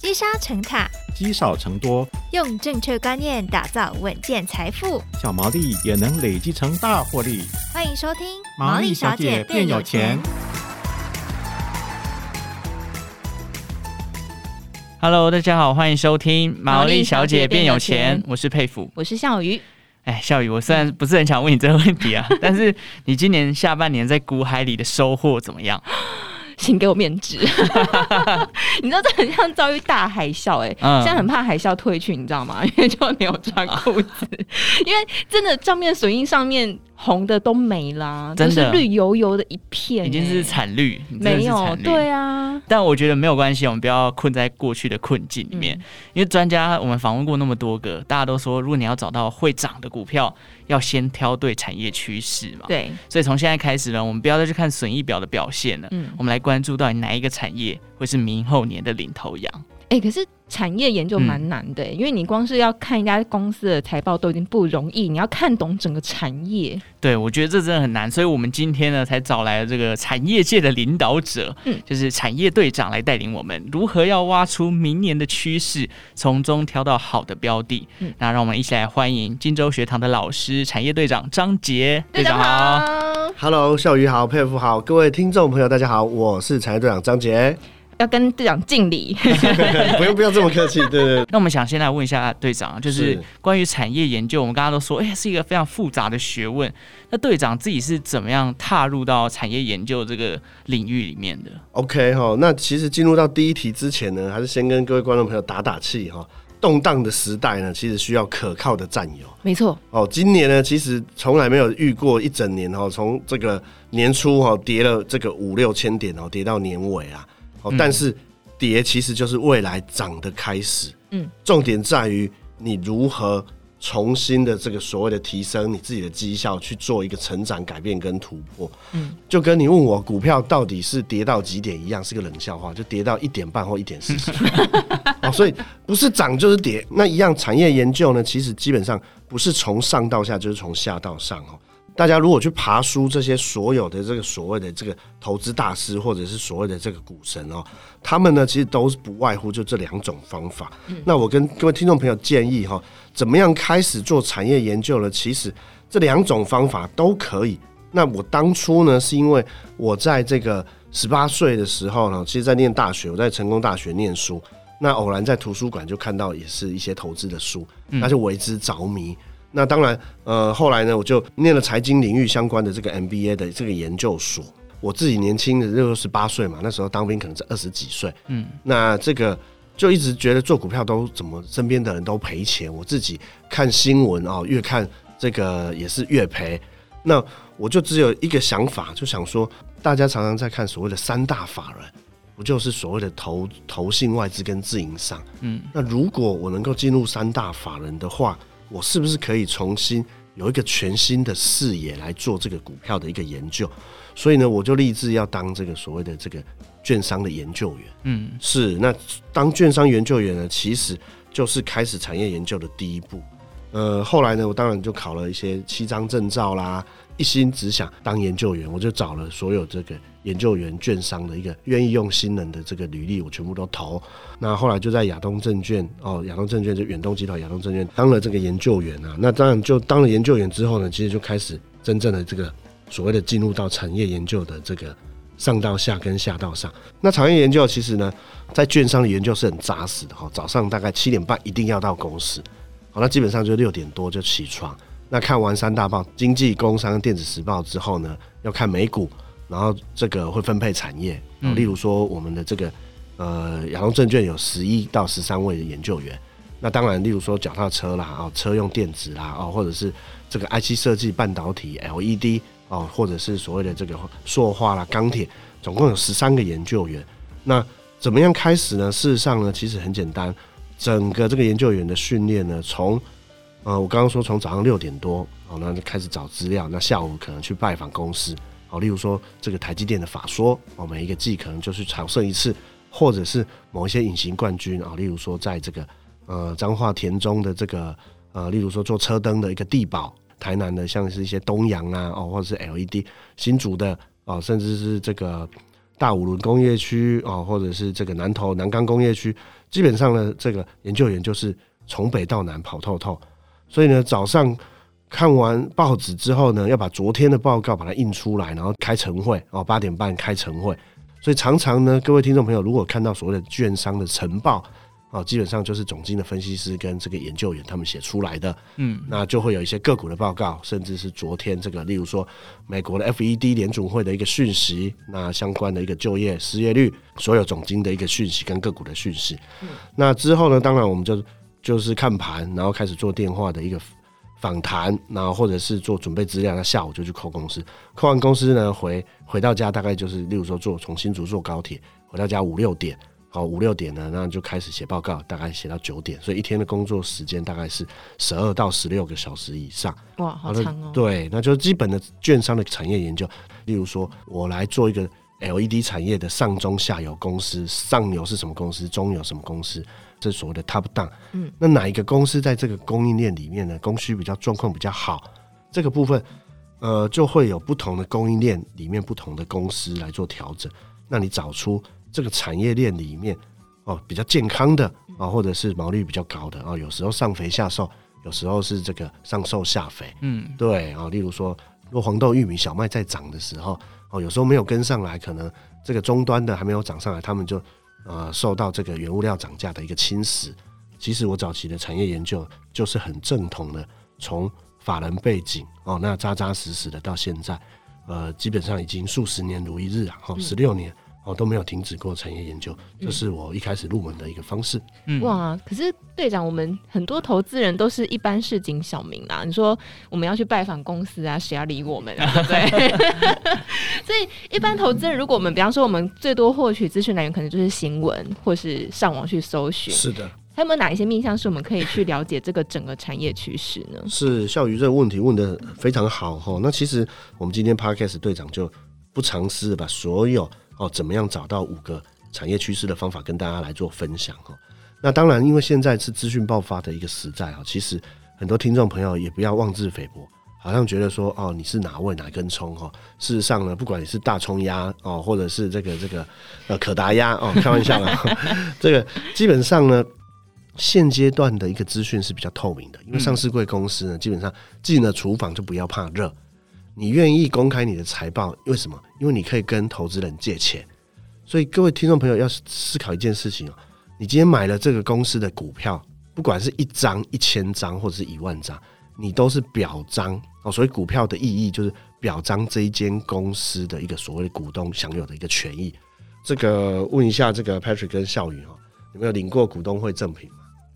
积沙成塔，积少成多，用正确观念打造稳健财富，小毛利也能累积成大获利。欢迎收听《毛利小姐变有钱》。Hello，大家好，欢迎收听《毛利小姐变有钱》。我是佩服，我是笑鱼。哎，笑宇，我虽然不是很想问你这个问题啊，但是你今年下半年在股海里的收获怎么样？请给我面子，你知道这很像遭遇大海啸哎、欸，嗯、现在很怕海啸退去，你知道吗？因为就没有穿裤子，因为真的账面损益上面。红的都没啦，真的绿油油的一片，已经是惨绿，没有，对啊。但我觉得没有关系，我们不要困在过去的困境里面。嗯、因为专家我们访问过那么多个，大家都说，如果你要找到会涨的股票，要先挑对产业趋势嘛。对，所以从现在开始呢，我们不要再去看损益表的表现了，嗯，我们来关注到底哪一个产业会是明后年的领头羊。哎、欸，可是产业研究蛮难的、欸，嗯、因为你光是要看一家公司的财报都已经不容易，你要看懂整个产业。对，我觉得这真的很难，所以我们今天呢才找来了这个产业界的领导者，嗯，就是产业队长来带领我们如何要挖出明年的趋势，从中挑到好的标的。嗯，那让我们一起来欢迎金州学堂的老师，产业队长张杰队长好。Hello，笑鱼好，佩服好，各位听众朋友大家好，我是产业队长张捷。要跟队长敬礼，不用不要这么客气。对，对對。那我们想先来问一下队长，就是关于产业研究，我们刚刚都说，哎、欸，是一个非常复杂的学问。那队长自己是怎么样踏入到产业研究这个领域里面的？OK 哈，那其实进入到第一题之前呢，还是先跟各位观众朋友打打气哈。动荡的时代呢，其实需要可靠的战友。没错。哦，今年呢，其实从来没有遇过一整年哈，从这个年初哈跌了这个五六千点哦，跌到年尾啊。哦，但是跌其实就是未来涨的开始。嗯，重点在于你如何重新的这个所谓的提升你自己的绩效，去做一个成长、改变跟突破。嗯，就跟你问我股票到底是跌到几点一样，是个冷笑话，就跌到一点半或一点四十。哦，所以不是涨就是跌。那一样产业研究呢，其实基本上不是从上到下，就是从下到上哦。大家如果去爬书这些所有的这个所谓的这个投资大师，或者是所谓的这个股神哦，他们呢其实都是不外乎就这两种方法。嗯、那我跟各位听众朋友建议哈，怎么样开始做产业研究呢？其实这两种方法都可以。那我当初呢，是因为我在这个十八岁的时候呢，其实在念大学，我在成功大学念书，那偶然在图书馆就看到也是一些投资的书，那就为之着迷。那当然，呃，后来呢，我就念了财经领域相关的这个 MBA 的这个研究所。我自己年轻的六十八岁嘛，那时候当兵可能是二十几岁，嗯，那这个就一直觉得做股票都怎么身边的人都赔钱，我自己看新闻啊，越看这个也是越赔。那我就只有一个想法，就想说，大家常常在看所谓的三大法人，不就是所谓的投投信外资跟自营商？嗯，那如果我能够进入三大法人的话，我是不是可以重新有一个全新的视野来做这个股票的一个研究？所以呢，我就立志要当这个所谓的这个券商的研究员。嗯，是。那当券商研究员呢，其实就是开始产业研究的第一步。呃，后来呢，我当然就考了一些七张证照啦。一心只想当研究员，我就找了所有这个研究员券商的一个愿意用新人的这个履历，我全部都投。那后来就在亚东证券哦，亚东证券就远东集团亚东证券当了这个研究员啊。那当然就当了研究员之后呢，其实就开始真正的这个所谓的进入到产业研究的这个上到下跟下到上。那产业研究其实呢，在券商的研究是很扎实的哈，早上大概七点半一定要到公司，好，那基本上就六点多就起床。那看完三大报，经济、工商、电子时报之后呢，要看美股，然后这个会分配产业，例如说我们的这个呃亚东证券有十一到十三位的研究员，那当然例如说脚踏车啦，哦车用电子啦，哦或者是这个 IC 设计、半导体、LED 哦，或者是所谓的这个塑化啦、钢铁，总共有十三个研究员。那怎么样开始呢？事实上呢，其实很简单，整个这个研究员的训练呢，从呃，我刚刚说从早上六点多，哦，那就开始找资料。那下午可能去拜访公司，哦，例如说这个台积电的法说，哦，每一个季可能就去朝圣一次，或者是某一些隐形冠军啊，例如说在这个呃彰化田中的这个呃，例如说做车灯的一个地宝，台南的像是一些东阳啊，哦，或者是 LED 新竹的哦，甚至是这个大五轮工业区哦，或者是这个南投南钢工业区，基本上呢，这个研究员就是从北到南跑透透。所以呢，早上看完报纸之后呢，要把昨天的报告把它印出来，然后开晨会哦，八点半开晨会。所以常常呢，各位听众朋友，如果看到所谓的券商的晨报。哦，基本上就是总经的分析师跟这个研究员他们写出来的，嗯，那就会有一些个股的报告，甚至是昨天这个，例如说美国的 FED 联总会的一个讯息，那相关的一个就业失业率，所有总经的一个讯息跟个股的讯息，嗯，那之后呢，当然我们就就是看盘，然后开始做电话的一个访谈，然后或者是做准备资料，那下午就去扣公司，扣完公司呢，回回到家大概就是，例如说坐从新竹坐高铁回到家五六点。好，五六点呢，那就开始写报告，大概写到九点，所以一天的工作时间大概是十二到十六个小时以上。哇，好长哦。对，那就是基本的券商的产业研究。例如说，我来做一个 LED 产业的上中下游公司，上游是什么公司，中游什么公司，这所谓的 top down。嗯，那哪一个公司在这个供应链里面呢，供需比较状况比较好？这个部分，呃，就会有不同的供应链里面不同的公司来做调整。那你找出。这个产业链里面哦，比较健康的啊，或者是毛利比较高的啊，有时候上肥下瘦，有时候是这个上瘦下肥，嗯，对啊，例如说，如果黄豆、玉米、小麦在涨的时候，哦，有时候没有跟上来，可能这个终端的还没有涨上来，他们就呃受到这个原物料涨价的一个侵蚀。其实我早期的产业研究就是很正统的，从法人背景哦，那扎扎实实的到现在，呃，基本上已经数十年如一日啊，哦，十六年。我都没有停止过产业研究，这是我一开始入门的一个方式。嗯、哇，可是队长，我们很多投资人都是一般市井小民啦。你说我们要去拜访公司啊，谁要理我们啊？对不对？所以一般投资人，如果我们比方说我们最多获取资讯来源，可能就是新闻或是上网去搜寻。是的，还有没有哪一些面向是我们可以去了解这个整个产业趋势呢？是笑鱼这个问题问的非常好哈。那其实我们今天 Podcast 队长就不尝试把所有。哦，怎么样找到五个产业趋势的方法跟大家来做分享哈？那当然，因为现在是资讯爆发的一个时代啊，其实很多听众朋友也不要妄自菲薄，好像觉得说哦，你是哪位哪根葱哈？事实上呢，不管你是大葱鸭哦，或者是这个这个呃可达鸭哦，开玩笑啊，这个基本上呢，现阶段的一个资讯是比较透明的，因为上市贵公司呢，基本上进了厨房就不要怕热。你愿意公开你的财报，为什么？因为你可以跟投资人借钱。所以各位听众朋友要思考一件事情哦，你今天买了这个公司的股票，不管是一张、一千张或者是一万张，你都是表彰哦。所以股票的意义就是表彰这一间公司的一个所谓股东享有的一个权益。这个问一下这个 Patrick 跟孝瑜哈，有没有领过股东会赠品？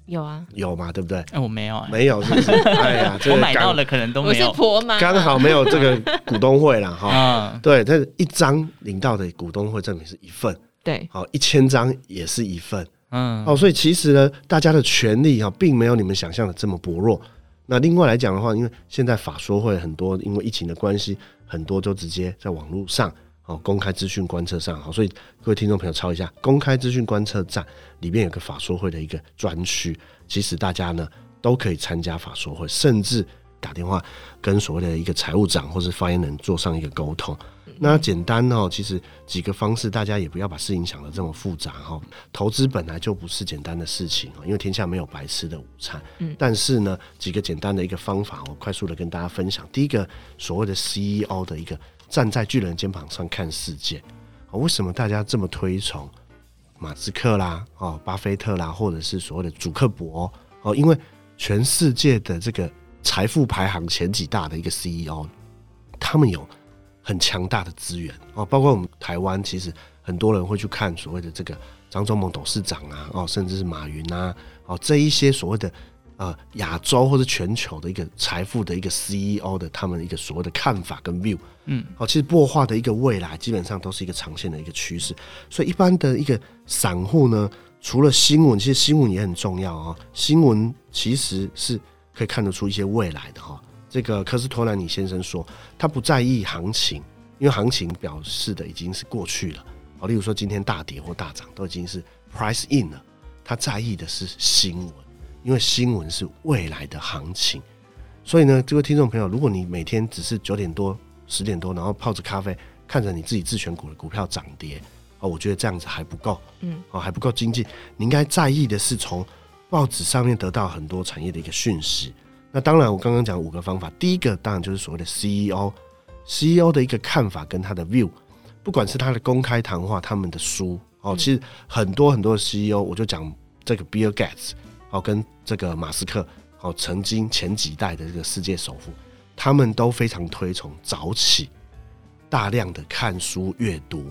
有啊，有嘛，对不对？哎，我没有、欸，没有，是不是？哎呀，这个、我买到了，可能都没有。我是婆妈，刚好没有这个 股东会了哈。对，这一张领到的股东会证明是一份，对，好，一千张也是一份，嗯，哦，所以其实呢，大家的权利哈，并没有你们想象的这么薄弱。那另外来讲的话，因为现在法说会很多，因为疫情的关系，很多都直接在网络上。哦，公开资讯观测上，好，所以各位听众朋友抄一下，公开资讯观测站里面有个法说会的一个专区，其实大家呢都可以参加法说会，甚至打电话跟所谓的一个财务长或是发言人做上一个沟通。那简单哦，其实几个方式，大家也不要把事情想得这么复杂哈。投资本来就不是简单的事情，因为天下没有白吃的午餐。嗯，但是呢，几个简单的一个方法，我快速的跟大家分享。第一个，所谓的 CEO 的一个。站在巨人肩膀上看世界，为什么大家这么推崇马斯克啦、哦，巴菲特啦，或者是所谓的祖克伯哦？因为全世界的这个财富排行前几大的一个 CEO，他们有很强大的资源哦，包括我们台湾，其实很多人会去看所谓的这个张忠谋董事长啊，哦，甚至是马云啊，哦，这一些所谓的。呃，亚洲或者全球的一个财富的一个 CEO 的他们的一个所谓的看法跟 view，嗯，好，其实擘画的一个未来基本上都是一个长线的一个趋势。所以一般的一个散户呢，除了新闻，其实新闻也很重要啊。新闻其实是可以看得出一些未来的哈。这个科斯托兰尼先生说，他不在意行情，因为行情表示的已经是过去了。好，例如说今天大跌或大涨都已经是 price in 了，他在意的是新闻。因为新闻是未来的行情，所以呢，这位听众朋友，如果你每天只是九点多、十点多，然后泡着咖啡看着你自己自选股的股票涨跌，哦，我觉得这样子还不够，嗯，哦，还不够经济。你应该在意的是从报纸上面得到很多产业的一个讯息。那当然，我刚刚讲五个方法，第一个当然就是所谓的 CEO，CEO 的一个看法跟他的 view，不管是他的公开谈话、他们的书，哦，其实很多很多的 CEO，我就讲这个 Bill Gates，哦，跟这个马斯克。哦，曾经前几代的这个世界首富，他们都非常推崇早起，大量的看书阅读，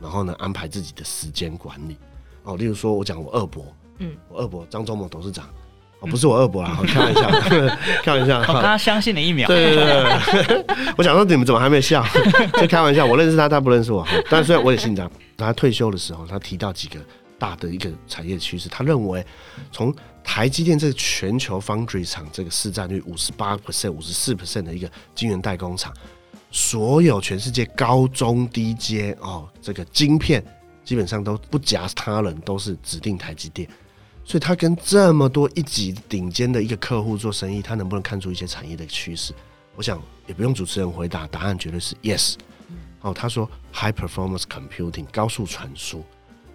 然后呢，安排自己的时间管理。哦，例如说，我讲我二伯，嗯，我二伯张忠谋董事长，哦，不是我二伯啦，开玩笑，开玩笑，我他相信了一秒，对对对，我想说你们怎么还没笑？就开玩笑，我认识他，他不认识我。但虽然我也姓张，他退休的时候，他提到几个大的一个产业趋势，他认为从台积电这个全球 foundry 厂，这个市占率五十八 percent、五十四 percent 的一个晶圆代工厂，所有全世界高中低阶哦，这个晶片基本上都不夹他人，都是指定台积电。所以，他跟这么多一级顶尖的一个客户做生意，他能不能看出一些产业的趋势？我想也不用主持人回答，答案绝对是 yes。哦，他说 high performance computing 高速传输，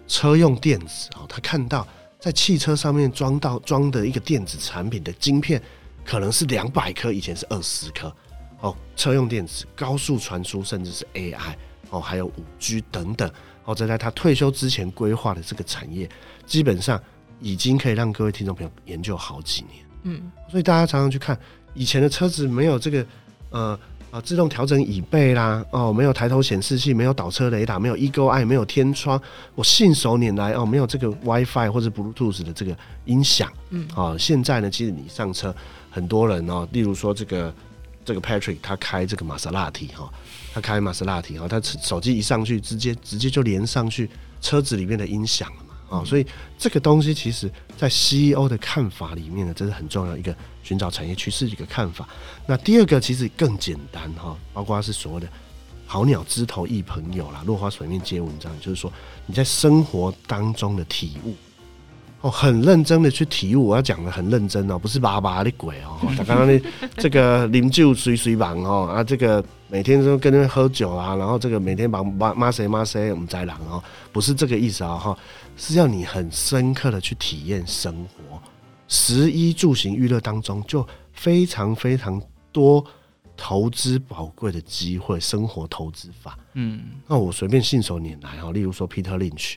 车用电子哦，他看到。在汽车上面装到装的一个电子产品的晶片，可能是两百颗，以前是二十颗。哦，车用电子、高速传输，甚至是 AI，哦，还有五 G 等等。哦，这在他退休之前规划的这个产业，基本上已经可以让各位听众朋友研究好几年。嗯，所以大家常常去看以前的车子，没有这个呃。啊，自动调整椅背啦，哦，没有抬头显示器，没有倒车雷达，没有 Eagle Eye，没有天窗，我信手拈来哦，没有这个 WiFi 或者 Bluetooth 的这个音响，嗯，啊，现在呢，其实你上车，很多人哦，例如说这个这个 Patrick 他开这个玛莎拉蒂哈，他开玛莎拉蒂哈，他手机一上去，直接直接就连上去车子里面的音响了嘛。啊，所以这个东西其实，在 CEO 的看法里面呢，这是很重要的一个寻找产业趋势的一个看法。那第二个其实更简单哈，包括是所谓的“好鸟枝头一朋友”啦，“落花水面皆文章”，就是说你在生活当中的体悟哦，很认真的去体悟。我要讲的很认真哦，不是巴巴的鬼哦。他 刚刚那这个饮酒随随忙哦啊，这个每天都跟人喝酒啊，然后这个每天把骂骂谁骂谁，我们在狼哦，不是这个意思啊哈。是要你很深刻的去体验生活，食衣住行娱乐当中就非常非常多投资宝贵的机会，生活投资法。嗯，那我随便信手拈来哈，例如说 Peter Lynch，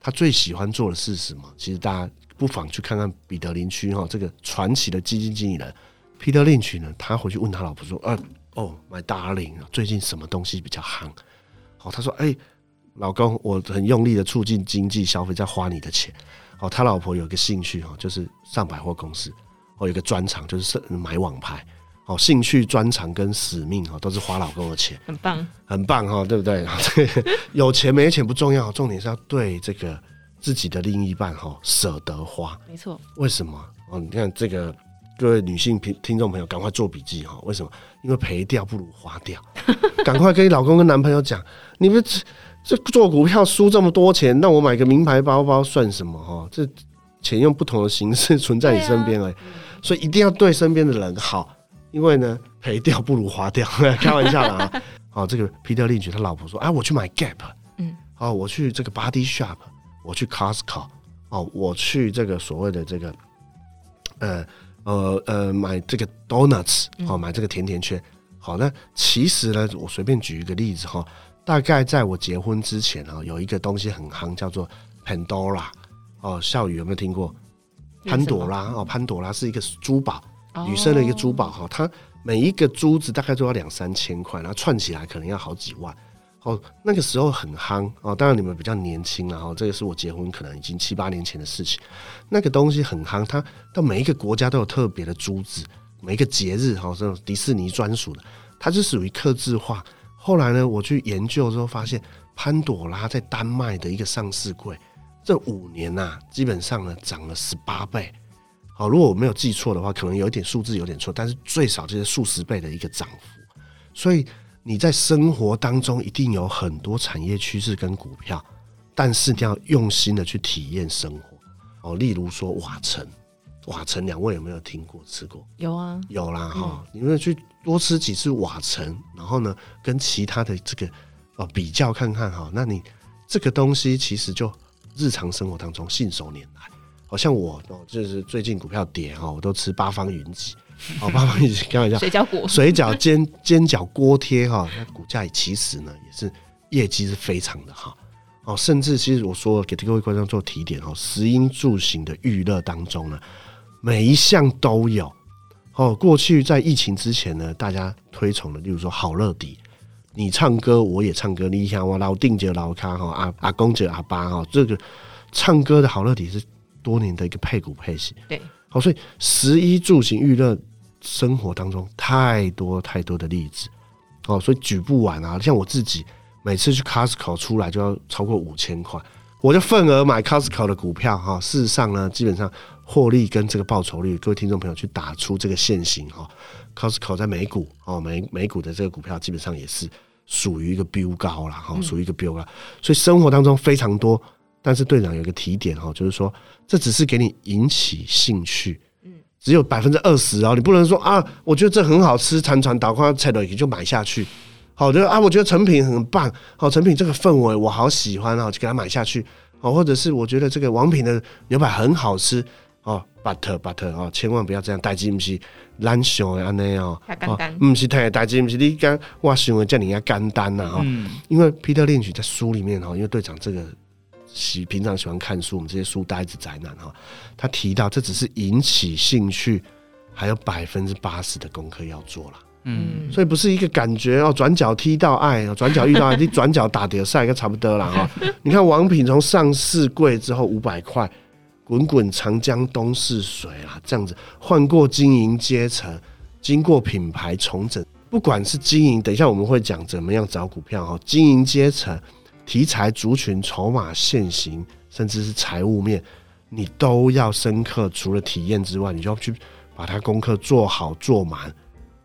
他最喜欢做的是什么？其实大家不妨去看看彼得林区哈，这个传奇的基金经理人 Peter Lynch 呢，他回去问他老婆说：“啊，哦，My darling，最近什么东西比较夯？”好，他说：“哎、欸。”老公，我很用力的促进经济消费，在花你的钱。哦，他老婆有个兴趣哈，就是上百货公司，哦，有个专长就是买网拍。哦，兴趣专长跟使命哈，都是花老公的钱，很棒，很棒哈，对不对？有钱没钱不重要，重点是要对这个自己的另一半哈舍得花。没错。为什么？哦，你看这个各位女性听听众朋友，赶快做笔记哈。为什么？因为赔掉不如花掉。赶快跟你老公跟男朋友讲，你们。这做股票输这么多钱，那我买个名牌包包算什么哈？这钱用不同的形式存在你身边了，所以一定要对身边的人好，因为呢赔掉不如花掉，开玩笑啦啊！好，这个 Peter Lynch 他老婆说啊，我去买 Gap，嗯，好，我去这个 Body Shop，我去 Costco，哦，我去这个所谓的这个呃呃呃买这个 Donuts，哦，买这个甜甜圈。好，那其实呢，我随便举一个例子哈。大概在我结婚之前啊，有一个东西很夯，叫做 Pandora 哦，笑宇有没有听过？潘朵拉哦，潘朵拉是一个珠宝，女生的一个珠宝哈，它每一个珠子大概都要两三千块，然后串起来可能要好几万哦。那个时候很夯哦，当然你们比较年轻，然后这个是我结婚可能已经七八年前的事情。那个东西很夯，它到每一个国家都有特别的珠子，每一个节日哈，这种迪士尼专属的，它是属于刻字化。后来呢，我去研究之后发现，潘朵拉在丹麦的一个上市柜，这五年呐、啊，基本上呢涨了十八倍。好，如果我没有记错的话，可能有一点数字有点错，但是最少就是数十倍的一个涨幅。所以你在生活当中一定有很多产业趋势跟股票，但是你要用心的去体验生活。哦，例如说瓦城，瓦城两位有没有听过吃过？有啊，有啦哈，嗯、你们去。多吃几次瓦城，然后呢，跟其他的这个哦比较看看哈，那你这个东西其实就日常生活当中信手拈来。好像我哦，就是最近股票跌哈，我都吃八方云集。哦，八方云集开玩笑，水饺锅、水饺煎煎饺锅贴哈，那股价其实呢也是业绩是非常的好哦，甚至其实我说给各位观众做提点哦，食衣住行的娱乐当中呢，每一项都有哦。过去在疫情之前呢，大家推崇的，例如说好乐迪，你唱歌我也唱歌，你想我老定姐老咖哈，阿阿公姐阿爸哈，这个唱歌的好乐迪是。多年的一个配股配息，对，好，所以食衣住行娱乐生活当中太多太多的例子，哦，所以举不完啊。像我自己每次去 Costco 出来就要超过五千块，我就份额买 Costco 的股票哈。事实上呢，基本上获利跟这个报酬率，各位听众朋友去打出这个线型哈。Costco 在美股哦，美美股的这个股票基本上也是属于一个飙高了哈，属于一个飙高，所以生活当中非常多。但是队长有一个提点哈，就是说这只是给你引起兴趣，嗯，只有百分之二十哦，你不能说啊，我觉得这很好吃，铲铲打光菜的也就买下去，好的啊，我觉得成品很棒，好，成品这个氛围我好喜欢啊，就给他买下去，哦，或者是我觉得这个王品的牛排很好吃哦，but but 哦，千万不要这样，代志不是咱想的安尼哦，不是太代志，不是你讲我想的叫你家简单呐哈，因为 Peter 在书里面哈，因为队长这个。喜平常喜欢看书，我们这些书呆子宅男哈，他提到这只是引起兴趣，还有百分之八十的功课要做了，嗯，所以不是一个感觉哦，转角踢到爱，转角遇到爱，你转角打碟赛，应该差不多了哈。你看王品从上市柜之后五百块，滚滚长江东逝水啊，这样子换过经营阶层，经过品牌重整，不管是经营，等一下我们会讲怎么样找股票哈，经营阶层。题材、族群、筹码、现行，甚至是财务面，你都要深刻。除了体验之外，你就要去把它功课做好做满。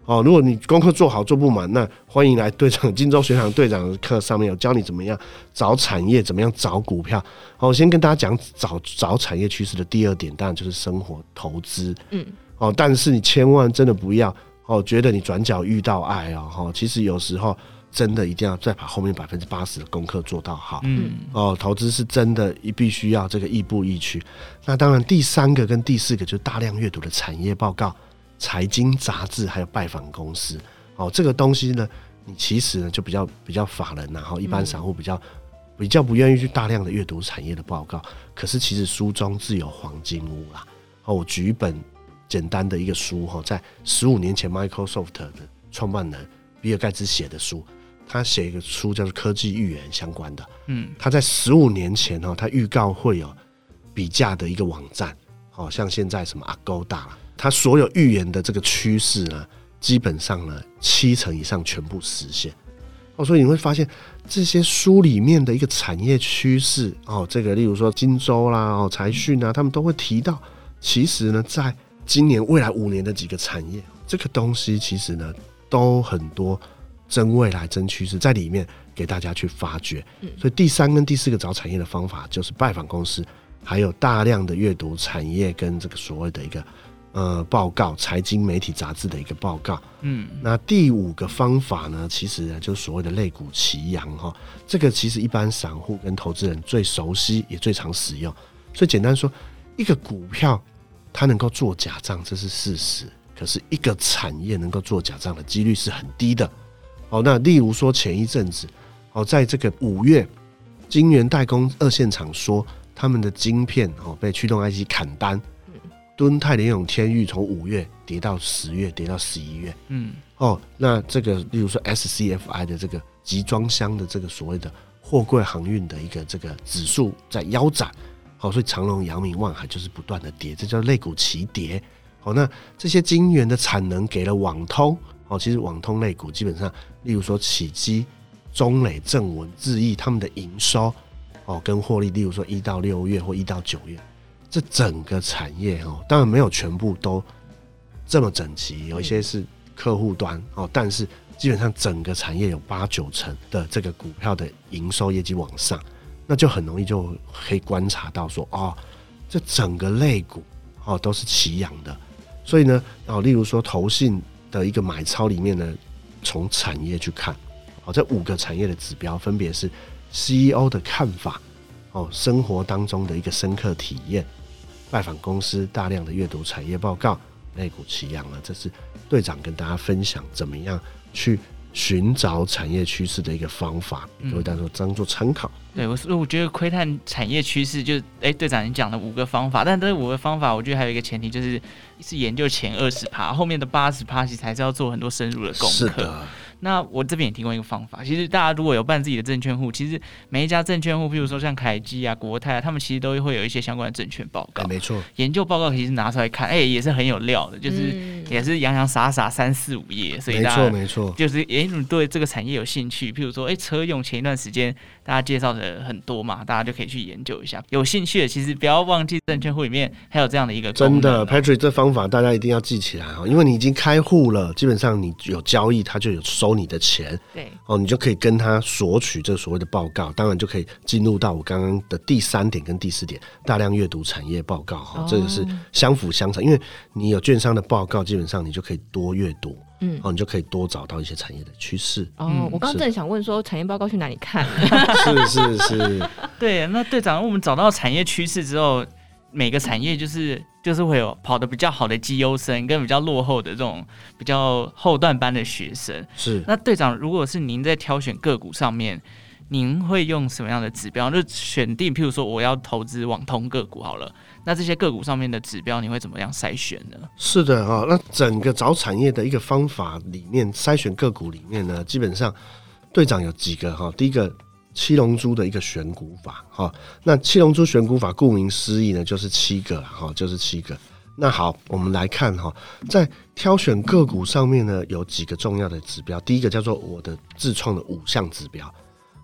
哦，如果你功课做好做不满，那欢迎来队长金州学堂队长的课上面有教你怎么样找产业，怎么样找股票。好，我先跟大家讲找找产业趋势的第二点，当然就是生活投资。嗯，哦，但是你千万真的不要哦，觉得你转角遇到爱哦，哈，其实有时候。真的一定要再把后面百分之八十的功课做到好。嗯哦，投资是真的，一必须要这个亦步亦趋。那当然，第三个跟第四个就是大量阅读的产业报告、财经杂志，还有拜访公司。哦，这个东西呢，你其实呢就比较比较法人，然后一般散户比较比较不愿意去大量的阅读产业的报告。可是其实书中自有黄金屋啦。哦，我举一本简单的一个书哈，在十五年前 Microsoft 的创办人比尔盖茨写的书。他写一个书叫做《科技预言》相关的，嗯，他在十五年前哦，他预告会有比价的一个网站，哦像现在什么 Agoda，他所有预言的这个趋势呢，基本上呢七成以上全部实现，哦，所以你会发现这些书里面的一个产业趋势哦，这个例如说荆州啦、哦财讯啊，他们都会提到，其实呢，在今年未来五年的几个产业，这个东西其实呢都很多。真未来、真趋势。在里面给大家去发掘，所以第三跟第四个找产业的方法就是拜访公司，还有大量的阅读产业跟这个所谓的一个呃报告、财经媒体杂志的一个报告。嗯，那第五个方法呢，其实呢就是所谓的类股齐扬哈，这个其实一般散户跟投资人最熟悉也最常使用。所以简单说，一个股票它能够做假账，这是事实，可是一个产业能够做假账的几率是很低的。哦，那例如说前一阵子，哦，在这个五月，晶圆代工二线厂说他们的晶片哦被驱动 IC 砍单，敦泰、联咏、天域从五月跌到十月，跌到十一月，嗯，哦，那这个例如说 SCFI 的这个集装箱的这个所谓的货柜航运的一个这个指数在腰斩，好，所以长隆、阳明、万海就是不断的跌，这叫类股齐跌。好，那这些晶圆的产能给了网通。哦，其实网通类股基本上，例如说起基、中磊、正文、智毅他们的营收哦跟获利，例如说一到六月或一到九月，这整个产业哦，当然没有全部都这么整齐，有一些是客户端哦，但是基本上整个产业有八九成的这个股票的营收业绩往上，那就很容易就可以观察到说哦，这整个类股哦都是齐扬的，所以呢哦，例如说投信。的一个买超里面呢，从产业去看，哦，这五个产业的指标分别是 CEO 的看法，哦，生活当中的一个深刻体验，拜访公司，大量的阅读产业报告，那股齐扬了。这是队长跟大家分享怎么样去寻找产业趋势的一个方法，各位大家当做参考。对，我我觉得窥探产业趋势，就哎，队长你讲了五个方法，但这五个方法，我觉得还有一个前提就是是研究前二十趴，后面的八十趴其实还是要做很多深入的功课。是的。那我这边也提供一个方法，其实大家如果有办自己的证券户，其实每一家证券户，譬如说像凯基啊、国泰啊，他们其实都会有一些相关的证券报告。没错，研究报告其实拿出来看，哎、欸，也是很有料的，就是也是洋洋洒洒三四五页，所以大家没错，就是哎，你对这个产业有兴趣，譬如说哎，车用前一段时间大家介绍的很多嘛，大家就可以去研究一下。有兴趣的，其实不要忘记证券户里面还有这样的一个。真的，Patrick，这方法大家一定要记起来哦，因为你已经开户了，基本上你有交易，它就有收你的钱。对哦，你就可以跟他索取这个所谓的报告，当然就可以进入到我刚刚的第三点跟第四点，大量阅读产业报告哈，这个是相辅相成，因为你有券商的报告，基本上你就可以多阅读，嗯，哦，你就可以多找到一些产业的趋势。哦，嗯、我刚刚正想问说，产业报告去哪里看？是是是，对，那队长，我们找到产业趋势之后。每个产业就是就是会有跑得比较好的绩优生，跟比较落后的这种比较后段班的学生。是。那队长，如果是您在挑选个股上面，您会用什么样的指标？就选定，譬如说我要投资网通个股好了，那这些个股上面的指标，你会怎么样筛选呢？是的哈，那整个找产业的一个方法里面，筛选个股里面呢，基本上队长有几个哈，第一个。七龙珠的一个选股法，哈，那七龙珠选股法顾名思义呢，就是七个，哈，就是七个。那好，我们来看哈，在挑选个股上面呢，有几个重要的指标。第一个叫做我的自创的五项指标，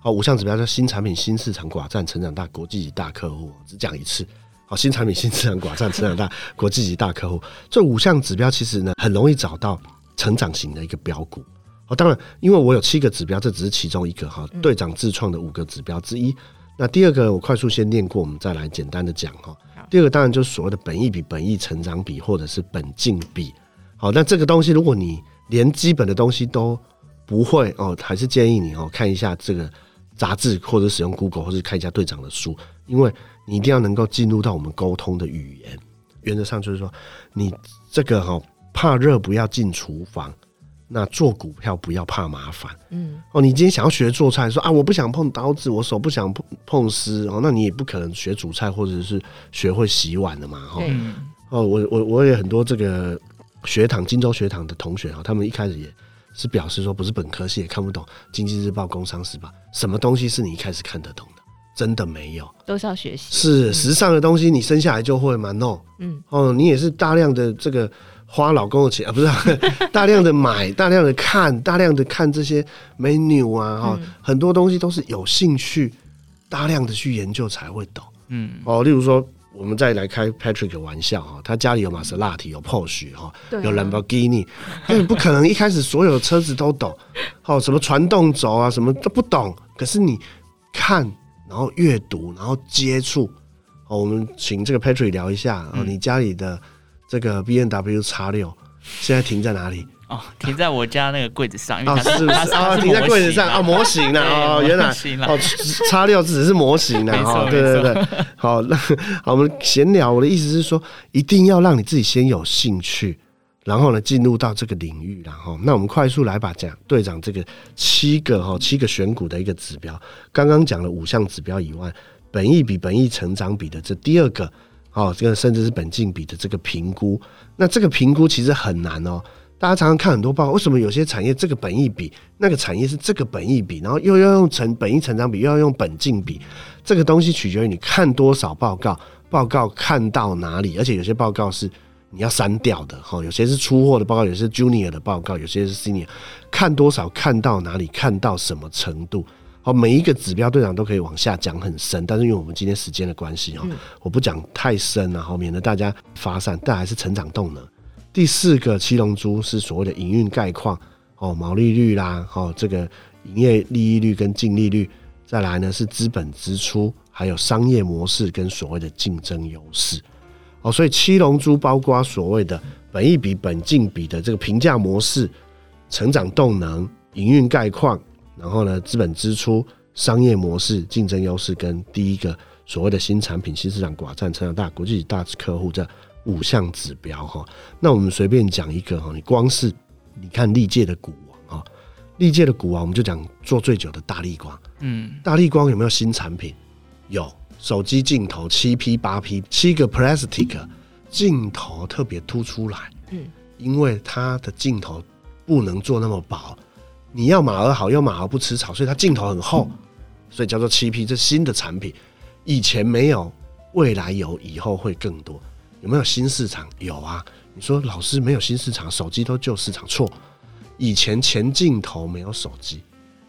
好，五项指标叫新产品、新市场、寡占、成长大、国际级大客户。只讲一次，好，新产品、新市场、寡占、成长大、国际级大客户。这五项指标其实呢，很容易找到成长型的一个标股。哦，当然，因为我有七个指标，这只是其中一个哈。队长自创的五个指标之一。那第二个，我快速先念过，我们再来简单的讲哈。第二个当然就是所谓的本益比、本益成长比或者是本净比。好，那这个东西如果你连基本的东西都不会哦，还是建议你哦看一下这个杂志，或者使用 Google，或者看一下队长的书，因为你一定要能够进入到我们沟通的语言。原则上就是说，你这个哈怕热不要进厨房。那做股票不要怕麻烦，嗯，哦，你今天想要学做菜，说啊，我不想碰刀子，我手不想碰碰丝，哦，那你也不可能学煮菜或者是学会洗碗的嘛，哈，哦，我我我也很多这个学堂荆州学堂的同学啊，他们一开始也是表示说，不是本科系也看不懂《经济日报》《工商时报》，什么东西是你一开始看得懂的？真的没有，都是要学习，是时尚的东西，你生下来就会吗？No，嗯，哦，你也是大量的这个。花老公的钱啊，不是、啊、大量的买，大量的看，大量的看这些 menu 啊，哈、嗯，很多东西都是有兴趣，大量的去研究才会懂。嗯，哦，例如说，我们再来开 Patrick 的玩笑哈，他家里有玛莎拉蒂，有 Porsche 哈，有兰博基尼，但是不可能一开始所有的车子都懂，哦，什么传动轴啊，什么都不懂。可是你看，然后阅读，然后接触，哦，我们请这个 Patrick 聊一下啊，你家里的。这个 B N W 叉六现在停在哪里？哦，停在我家那个柜子上。哦，是不是啊？停在柜子上啊？模型呢？哦，原来哦，叉六只是模型呢。哦，对对对。好，那好，我们闲聊。我的意思是说，一定要让你自己先有兴趣，然后呢，进入到这个领域。然后，那我们快速来把讲队长这个七个哈七个选股的一个指标，刚刚讲了五项指标以外，本益比、本益成长比的这第二个。哦，这个甚至是本净比的这个评估，那这个评估其实很难哦。大家常常看很多报告，为什么有些产业这个本益比，那个产业是这个本益比，然后又要用成本益成长比，又要用本净比，这个东西取决于你看多少报告，报告看到哪里，而且有些报告是你要删掉的哈，有些是出货的报告，有些是 Junior 的报告，有些是 Senior，看多少，看到哪里，看到什么程度。好，每一个指标队长都可以往下讲很深，但是因为我们今天时间的关系哈，我不讲太深了，好，免得大家发散。但还是成长动能。第四个七龙珠是所谓的营运概况哦，毛利率啦，哦，这个营业利益率跟净利率，再来呢是资本支出，还有商业模式跟所谓的竞争优势。哦，所以七龙珠包括所谓的本益比、本净比的这个评价模式、成长动能、营运概况。然后呢，资本支出、商业模式、竞争优势跟第一个所谓的新产品、新市场寡占、成长大、国际大客户这五项指标哈。那我们随便讲一个哈，你光是你看历届的股王啊，历届的股王，我们就讲做最久的大力光，嗯，大力光有没有新产品？有，手机镜头七 P 八 P 七个 plastic 镜头特别突出来，嗯，因为它的镜头不能做那么薄。你要马儿好，要马儿不吃草，所以它镜头很厚，所以叫做七 P。这新的产品，以前没有，未来有，以后会更多。有没有新市场？有啊。你说老师没有新市场，手机都旧市场，错。以前前镜头没有手机，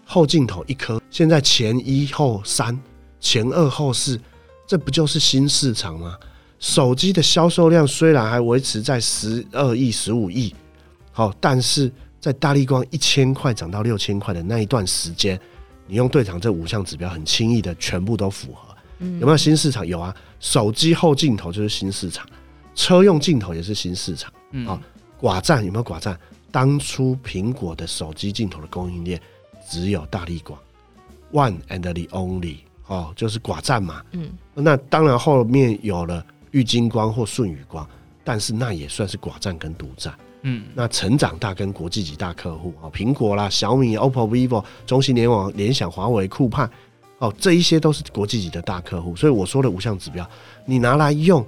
后镜头一颗，现在前一后三，前二后四，这不就是新市场吗？手机的销售量虽然还维持在十二亿、十五亿，好，但是。在大力光一千块涨到六千块的那一段时间，你用对长这五项指标很轻易的全部都符合。有没有新市场？有啊，手机后镜头就是新市场，车用镜头也是新市场。啊，寡占有没有寡占？当初苹果的手机镜头的供应链只有大力光，one and the only，哦，就是寡占嘛。嗯，那当然后面有了玉金光或舜宇光，但是那也算是寡占跟独占。嗯，那成长大跟国际级大客户啊，苹果啦、小米、OPPO、vivo、中兴联网、联想、华为、酷派，哦，这一些都是国际级的大客户。所以我说的五项指标，你拿来用，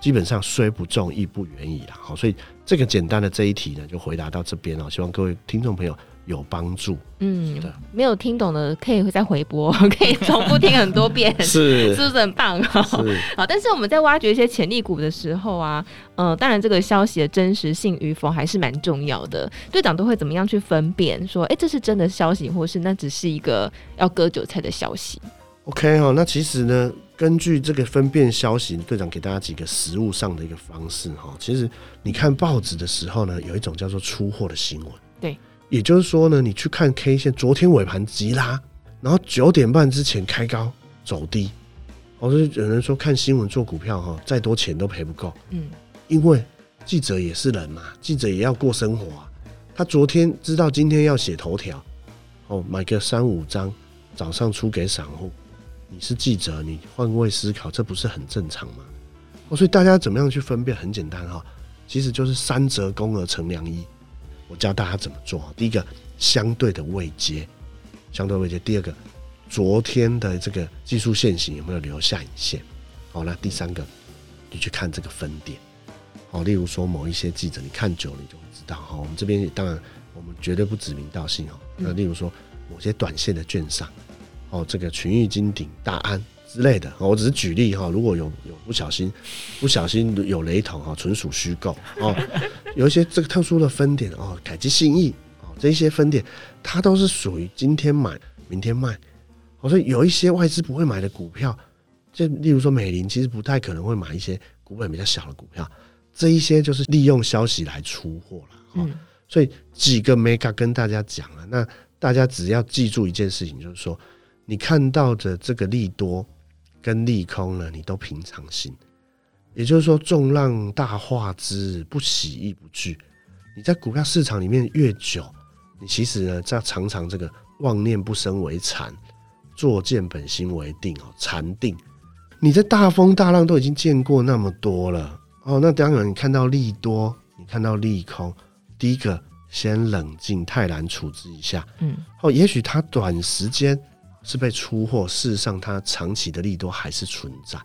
基本上虽不中，亦不远矣啦。好，所以这个简单的这一题呢，就回答到这边了。希望各位听众朋友。有帮助，嗯，没有听懂的可以再回播，可以重复听很多遍，是 是不是很棒？是好，但是我们在挖掘一些潜力股的时候啊，呃，当然这个消息的真实性与否还是蛮重要的。队长都会怎么样去分辨说，哎、欸，这是真的消息，或是那只是一个要割韭菜的消息？OK 哈，那其实呢，根据这个分辨消息，队长给大家几个实物上的一个方式哈。其实你看报纸的时候呢，有一种叫做出货的新闻，对。也就是说呢，你去看 K 线，昨天尾盘急拉，然后九点半之前开高走低，我说有人说看新闻做股票哈，再多钱都赔不够，嗯，因为记者也是人嘛，记者也要过生活啊。他昨天知道今天要写头条，哦，买个三五张，早上出给散户。你是记者，你换位思考，这不是很正常吗？哦，所以大家怎么样去分辨？很简单哈，其实就是三折肱而成良医。我教大家怎么做。第一个，相对的位阶，相对位阶。第二个，昨天的这个技术线型有没有留下影线？好，那第三个，你去看这个分点。好，例如说某一些记者，你看久了你就会知道。好，我们这边当然我们绝对不指名道姓哦。那例如说某些短线的券商，哦，这个群益、金鼎、大安。之类的，我只是举例哈，如果有有不小心，不小心有雷同哈，纯属虚构哦。有一些这个特殊的分点哦，凯基信义哦，这些分点它都是属于今天买明天卖，我说有一些外资不会买的股票，就例如说美林，其实不太可能会买一些股本比较小的股票，这一些就是利用消息来出货了。嗯，所以几个 mega 跟大家讲了，那大家只要记住一件事情，就是说你看到的这个利多。跟利空呢，你都平常心，也就是说，众浪大化之，不喜亦不惧。你在股票市场里面越久，你其实呢，在常常这个妄念不生为禅，作见本心为定哦，禅定。你在大风大浪都已经见过那么多了哦，那当然你看到利多，你看到利空，第一个先冷静，泰然处置一下，嗯，哦，也许它短时间。是被出货，事实上它长期的利多还是存在。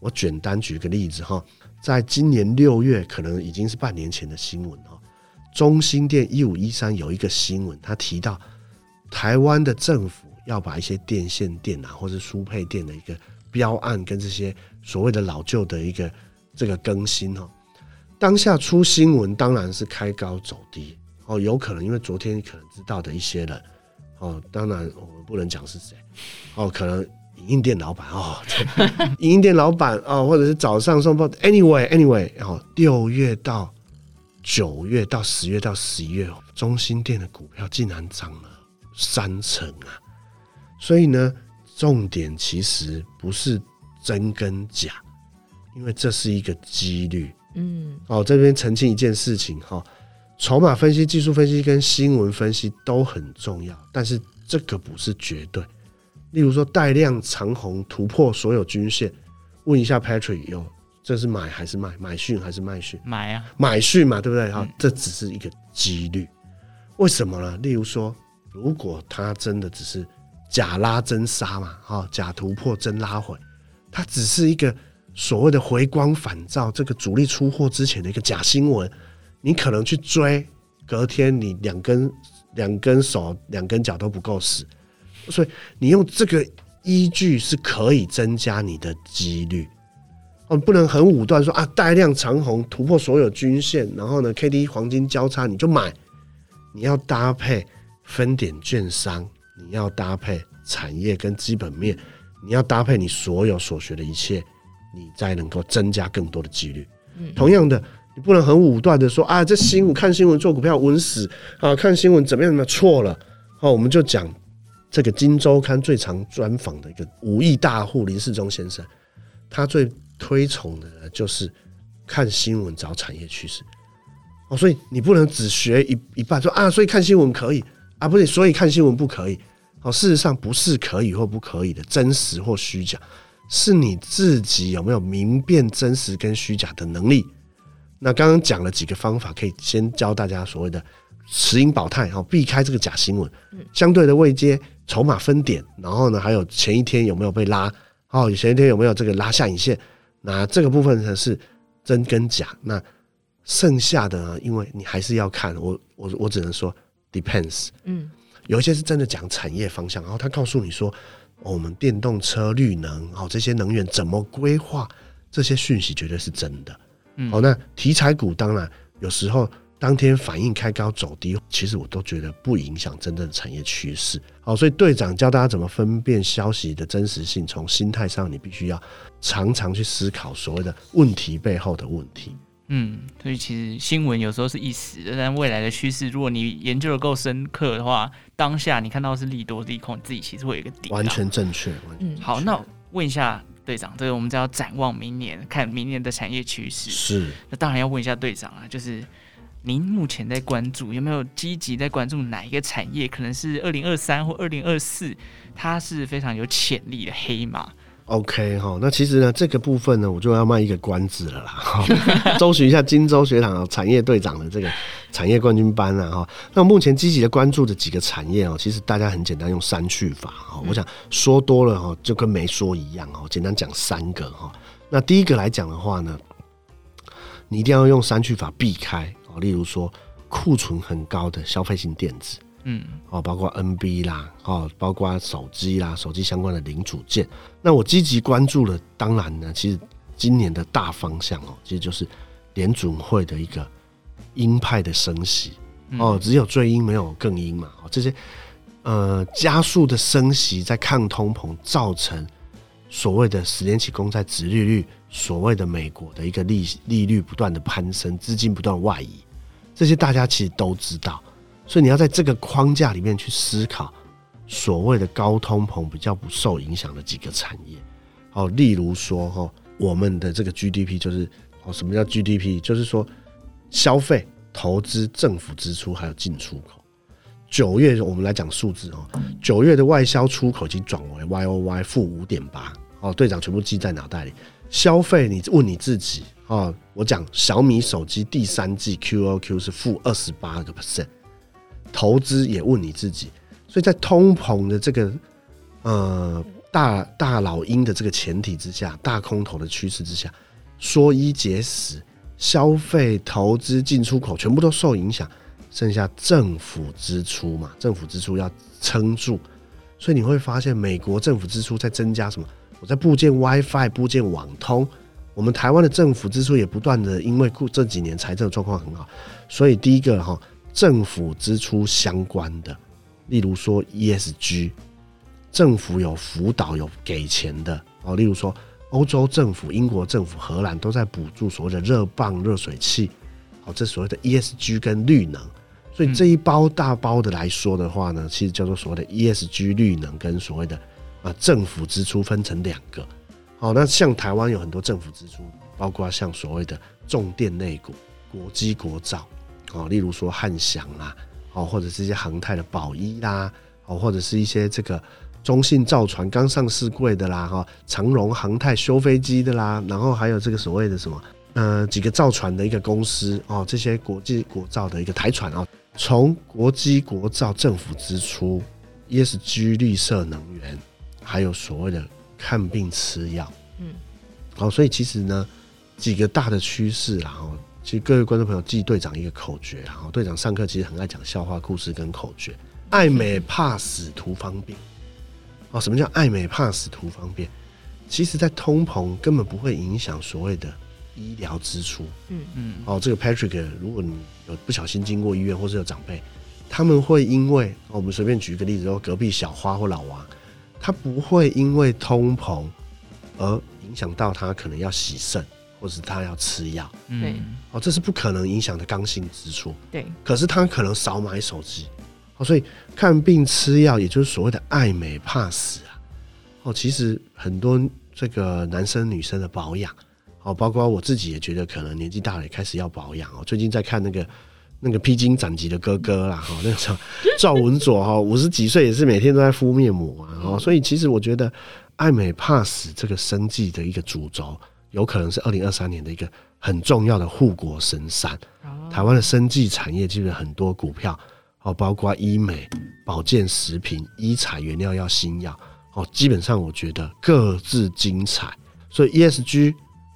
我简单举个例子哈，在今年六月，可能已经是半年前的新闻哈。中心电一五一三有一个新闻，他提到台湾的政府要把一些电线电缆，或者输配电的一个标案跟这些所谓的老旧的一个这个更新哈。当下出新闻当然是开高走低哦，有可能因为昨天可能知道的一些人。哦，当然我们不能讲是谁，哦，可能影印店老板哦，影印店老板哦，或者是早上送报，anyway，anyway，然后六月到九月到十月到十一月，中心店的股票竟然涨了三成啊！所以呢，重点其实不是真跟假，因为这是一个几率。嗯，哦，这边澄清一件事情哈。筹码分析、技术分析跟新闻分析都很重要，但是这个不是绝对。例如说带量长红突破所有均线，问一下 Patrick 有这是买还是卖？买讯还是卖讯？买啊，买讯嘛，对不对？哈、嗯，这只是一个几率。为什么呢？例如说，如果它真的只是假拉真杀嘛，哈，假突破真拉回，它只是一个所谓的回光返照，这个主力出货之前的一个假新闻，你可能去追，隔天你两根两根手两根脚都不够使。所以你用这个依据是可以增加你的几率哦，不能很武断说啊，带量长红突破所有均线，然后呢，K D 黄金交叉你就买，你要搭配分点券商，你要搭配产业跟基本面，你要搭配你所有所学的一切，你才能够增加更多的几率。同样的，你不能很武断的说啊，这新闻看新闻做股票稳死啊，看新闻怎么样怎么错了哦，我们就讲。这个《金周刊》最常专访的一个五亿大户林世忠先生，他最推崇的就是看新闻找产业趋势哦，所以你不能只学一一半说啊，所以看新闻可以啊，不是，所以看新闻不可以哦。事实上不是可以或不可以的，真实或虚假，是你自己有没有明辨真实跟虚假的能力。那刚刚讲了几个方法，可以先教大家所谓的持盈保泰，避开这个假新闻，相对的位阶。筹码分点，然后呢，还有前一天有没有被拉？哦，前一天有没有这个拉下影线？那这个部分呢是真跟假。那剩下的呢，因为你还是要看，我我我只能说 depends。嗯，有一些是真的讲产业方向，然后他告诉你说，哦，我们电动车、绿能，哦，这些能源怎么规划？这些讯息绝对是真的。嗯，好，那题材股当然有时候。当天反应开高走低，其实我都觉得不影响真正的产业趋势。好，所以队长教大家怎么分辨消息的真实性，从心态上，你必须要常常去思考所谓的问题背后的问题。嗯，所以其实新闻有时候是一时的，但未来的趋势，如果你研究的够深刻的话，当下你看到是利多利空，你自己其实会有一个底。完全正确。嗯，好，那问一下队长，这个我们就要展望明年，看明年的产业趋势。是，那当然要问一下队长啊，就是。您目前在关注，有没有积极在关注哪一个产业？可能是二零二三或二零二四，它是非常有潜力的黑马。OK 哈，那其实呢，这个部分呢，我就要卖一个关子了啦。周寻一下金州学堂产业队长的这个产业冠军班啊哈。那目前积极的关注的几个产业哦，其实大家很简单，用删去法哈。我想说多了哈，就跟没说一样哦。简单讲三个哈。那第一个来讲的话呢，你一定要用删去法避开哦。例如说，库存很高的消费性电子，嗯，哦，包括 NB 啦，哦，包括手机啦，手机相关的零组件。那我积极关注了，当然呢，其实今年的大方向哦，其实就是联准会的一个鹰派的升息哦，只有最鹰没有更鹰嘛。哦，这些呃加速的升息在抗通膨，造成所谓的十年期公债殖利率。所谓的美国的一个利利率不断的攀升，资金不断外移，这些大家其实都知道，所以你要在这个框架里面去思考所谓的高通膨比较不受影响的几个产业。哦，例如说哈，我们的这个 GDP 就是哦，什么叫 GDP？就是说消费、投资、政府支出还有进出口。九月我们来讲数字哦，九月的外销出口已经转为 YOY 负五点八。哦，队长全部记在脑袋里。消费，你问你自己啊！我讲小米手机第三季 QOQ 是负二十八个 percent，投资也问你自己。所以在通膨的这个呃大大老鹰的这个前提之下，大空头的趋势之下，说一解十，消费、投资、进出口全部都受影响，剩下政府支出嘛，政府支出要撑住，所以你会发现美国政府支出在增加什么？我在布建 WiFi，布建网通。我们台湾的政府支出也不断的，因为这几年财政状况很好，所以第一个哈，政府支出相关的，例如说 ESG，政府有辅导有给钱的哦，例如说欧洲政府、英国政府、荷兰都在补助所谓的热棒、热水器，哦，这所谓的 ESG 跟绿能，所以这一包大包的来说的话呢，其实叫做所谓的 ESG 绿能跟所谓的。啊，政府支出分成两个，好，那像台湾有很多政府支出，包括像所谓的重电类股、国机国造，哦，例如说汉翔啦，哦，或者这些航太的宝一啦，哦，或者是一些这个中信造船刚上市柜的啦，哈，长荣航太修飞机的啦，然后还有这个所谓的什么，呃，几个造船的一个公司哦，这些国际国造的一个台船啊，从国际国造政府支出，ESG 绿色能源，还有所谓的看病吃药，嗯，好，所以其实呢，几个大的趋势，然后。其实各位观众朋友记队长一个口诀，然后队长上课其实很爱讲笑话、故事跟口诀。爱美怕死图方便哦，什么叫爱美怕死图方便？其实，在通膨根本不会影响所谓的医疗支出。嗯嗯。哦，这个 Patrick，如果你有不小心经过医院，或是有长辈，他们会因为我们随便举一个例子，说隔壁小花或老王，他不会因为通膨而影响到他可能要洗肾。或是他要吃药，对，哦，这是不可能影响的刚性支出，对。可是他可能少买手机，哦，所以看病吃药，也就是所谓的爱美怕死啊，哦，其实很多这个男生女生的保养，哦，包括我自己也觉得可能年纪大了也开始要保养哦。最近在看那个那个披荆斩棘的哥哥啦，哈，那个叫赵文佐哈，五十几岁也是每天都在敷面膜啊，哦，所以其实我觉得爱美怕死这个生计的一个主轴。有可能是二零二三年的一个很重要的护国神山。台湾的生技产业基本很多股票，哦，包括医美、保健食品、医材原料药、新药，哦，基本上我觉得各自精彩。所以 ESG，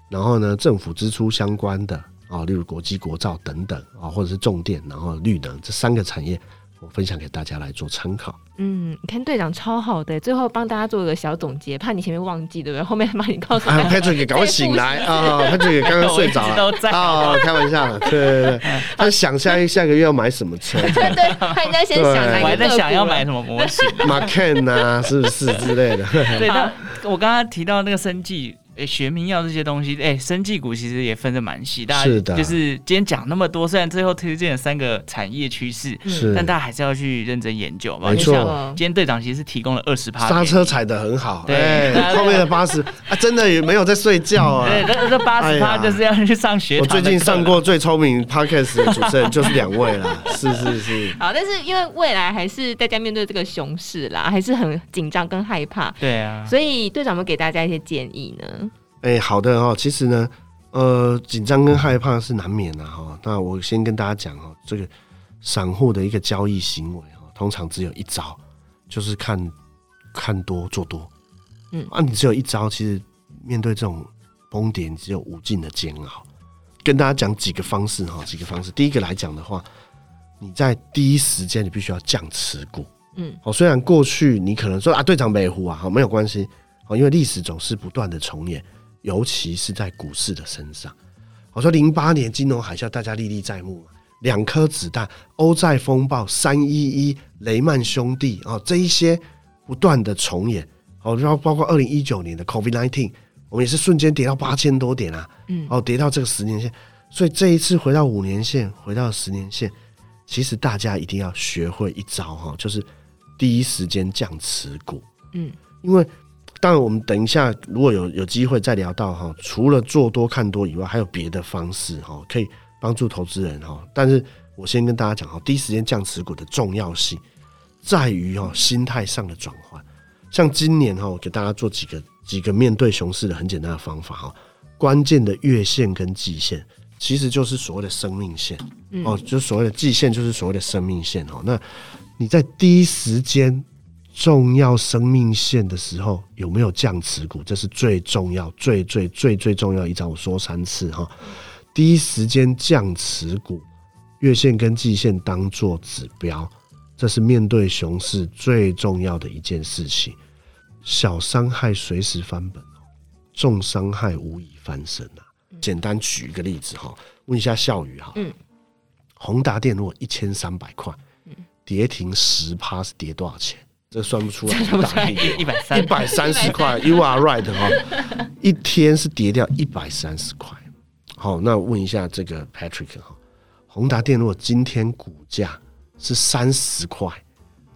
然后呢，政府支出相关的，哦，例如国际国造等等，啊，或者是重电，然后绿能这三个产业。我分享给大家来做参考。嗯，你看队长超好的，最后帮大家做一个小总结，怕你前面忘记，对不对？后面把你告诉。啊，Patrick 赶快醒来 啊！Patrick 刚刚睡着了。啊，开玩笑，对对对。他想下一下个月要买什么车？对对，他应该先想。我还在想要买什么模型，Macan 啊，是不是之类的？对，那我刚刚提到那个生技。诶，学名药这些东西，诶，生技股其实也分得蛮细，大家就是今天讲那么多，虽然最后推荐了三个产业趋势，是，但大家还是要去认真研究。没错，今天队长其实是提供了二十趴，刹车踩得很好，对，后面的八十啊，真的也没有在睡觉啊。对，这这八十趴就是要去上学。我最近上过最聪明 Podcast 的主持人就是两位了，是是是。好，但是因为未来还是大家面对这个熊市啦，还是很紧张跟害怕。对啊，所以队长们给大家一些建议呢。哎、欸，好的哦，其实呢，呃，紧张跟害怕是难免的哈。那我先跟大家讲哦，这个散户的一个交易行为哈，通常只有一招，就是看看多做多。嗯，啊，你只有一招，其实面对这种崩点，只有无尽的煎熬。跟大家讲几个方式哈，几个方式。第一个来讲的话，你在第一时间你必须要降持股。嗯，哦，虽然过去你可能说啊，队长没胡啊，好，没有关系，哦，因为历史总是不断的重演。尤其是在股市的身上，我说零八年金融海啸，大家历历在目嘛。两颗子弹，欧债风暴、三一一、雷曼兄弟啊，这一些不断的重演。好，然后包括二零一九年的 COVID nineteen，我们也是瞬间跌到八千多点啊，嗯，哦，跌到这个十年线。所以这一次回到五年线，回到十年线，其实大家一定要学会一招哈，就是第一时间降持股，嗯，因为。当然，我们等一下如果有有机会再聊到哈，除了做多看多以外，还有别的方式哈，可以帮助投资人哈。但是我先跟大家讲哈，第一时间降持股的重要性在于哈心态上的转换。像今年哈，我给大家做几个几个面对熊市的很简单的方法哈。关键的月线跟季线其实就是所谓的生命线哦，就是所谓的季线就是所谓的生命线哦。那你在第一时间。重要生命线的时候有没有降持股？这是最重要、最最最最重要一招。我说三次哈，第一时间降持股，月线跟季线当做指标，这是面对熊市最重要的一件事情。小伤害随时翻本，重伤害无以翻身啊！简单举一个例子哈，问一下笑宇哈，嗯，宏达电如果一千三百块，跌停十趴是跌多少钱？这算不出来，一百三，一百三十块，You are right 哈，一天是跌掉一百三十块。好，那问一下这个 Patrick 哈，宏达电如果今天股价是三十块，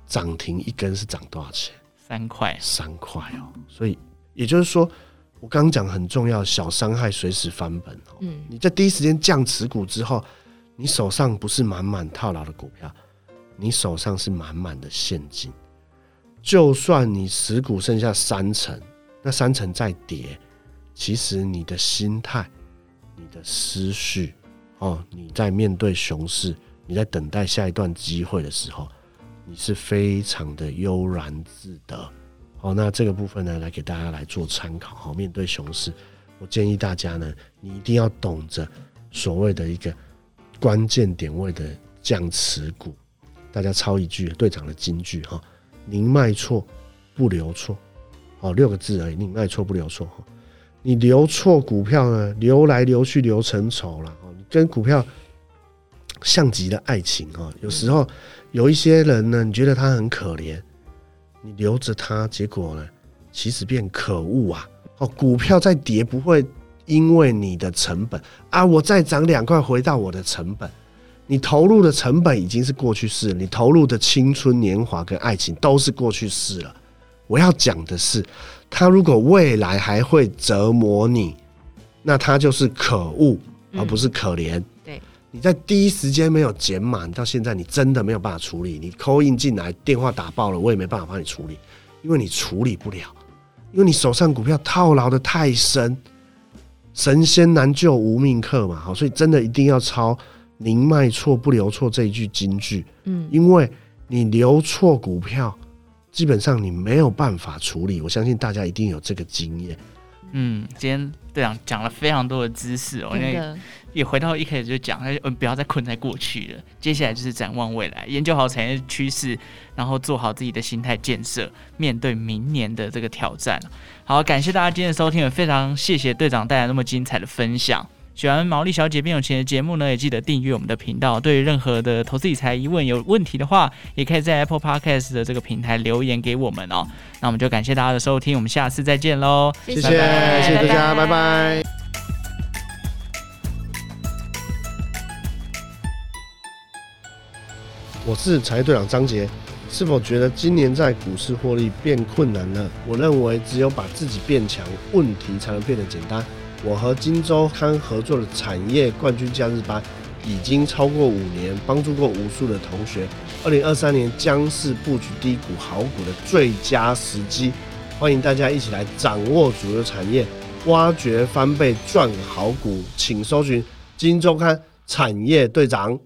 涨停一根是涨多少钱？三块，三块哦。所以也就是说，我刚刚讲很重要，小伤害随时翻本哦。嗯，你在第一时间降持股之后，你手上不是满满套牢的股票，你手上是满满的现金。就算你持股剩下三成，那三成再跌，其实你的心态、你的思绪，哦，你在面对熊市，你在等待下一段机会的时候，你是非常的悠然自得。哦，那这个部分呢，来给大家来做参考。好，面对熊市，我建议大家呢，你一定要懂着所谓的一个关键点位的降持股。大家抄一句队长的金句哈：宁卖错不留错。哦，六个字而已，宁卖错不留错。哈，你留错股票呢，留来留去留成仇了。哦，你跟股票像极了爱情。哈，有时候有一些人呢，你觉得他很可怜。你留着他，结果呢，其实变可恶啊！哦，股票再跌不会因为你的成本啊，我再涨两块回到我的成本。你投入的成本已经是过去式，你投入的青春年华跟爱情都是过去式了。我要讲的是，他如果未来还会折磨你，那他就是可恶，而不是可怜。嗯你在第一时间没有减满，到现在你真的没有办法处理。你 call in 进来，电话打爆了，我也没办法帮你处理，因为你处理不了，因为你手上股票套牢的太深，神仙难救无命客嘛。好，所以真的一定要抄“宁卖错不留错”这一句金句。嗯，因为你留错股票，基本上你没有办法处理。我相信大家一定有这个经验。嗯，今天队长讲了非常多的知识哦，因为也回到一开始就讲，嗯，不要再困在过去了，接下来就是展望未来，研究好产业趋势，然后做好自己的心态建设，面对明年的这个挑战。好，感谢大家今天的收听，也非常谢谢队长带来那么精彩的分享。喜欢毛利小姐变有钱的节目呢，也记得订阅我们的频道。对于任何的投资理财疑问有问题的话，也可以在 Apple Podcast 的这个平台留言给我们哦。那我们就感谢大家的收听，我们下次再见喽！谢谢，谢谢大家，拜拜。我是产业队长张杰，是否觉得今年在股市获利变困难了？我认为只有把自己变强，问题才能变得简单。我和金周刊合作的产业冠军假日班已经超过五年，帮助过无数的同学。二零二三年将是布局低股好股的最佳时机，欢迎大家一起来掌握主流产业，挖掘翻倍赚好股，请搜寻金周刊产业队长。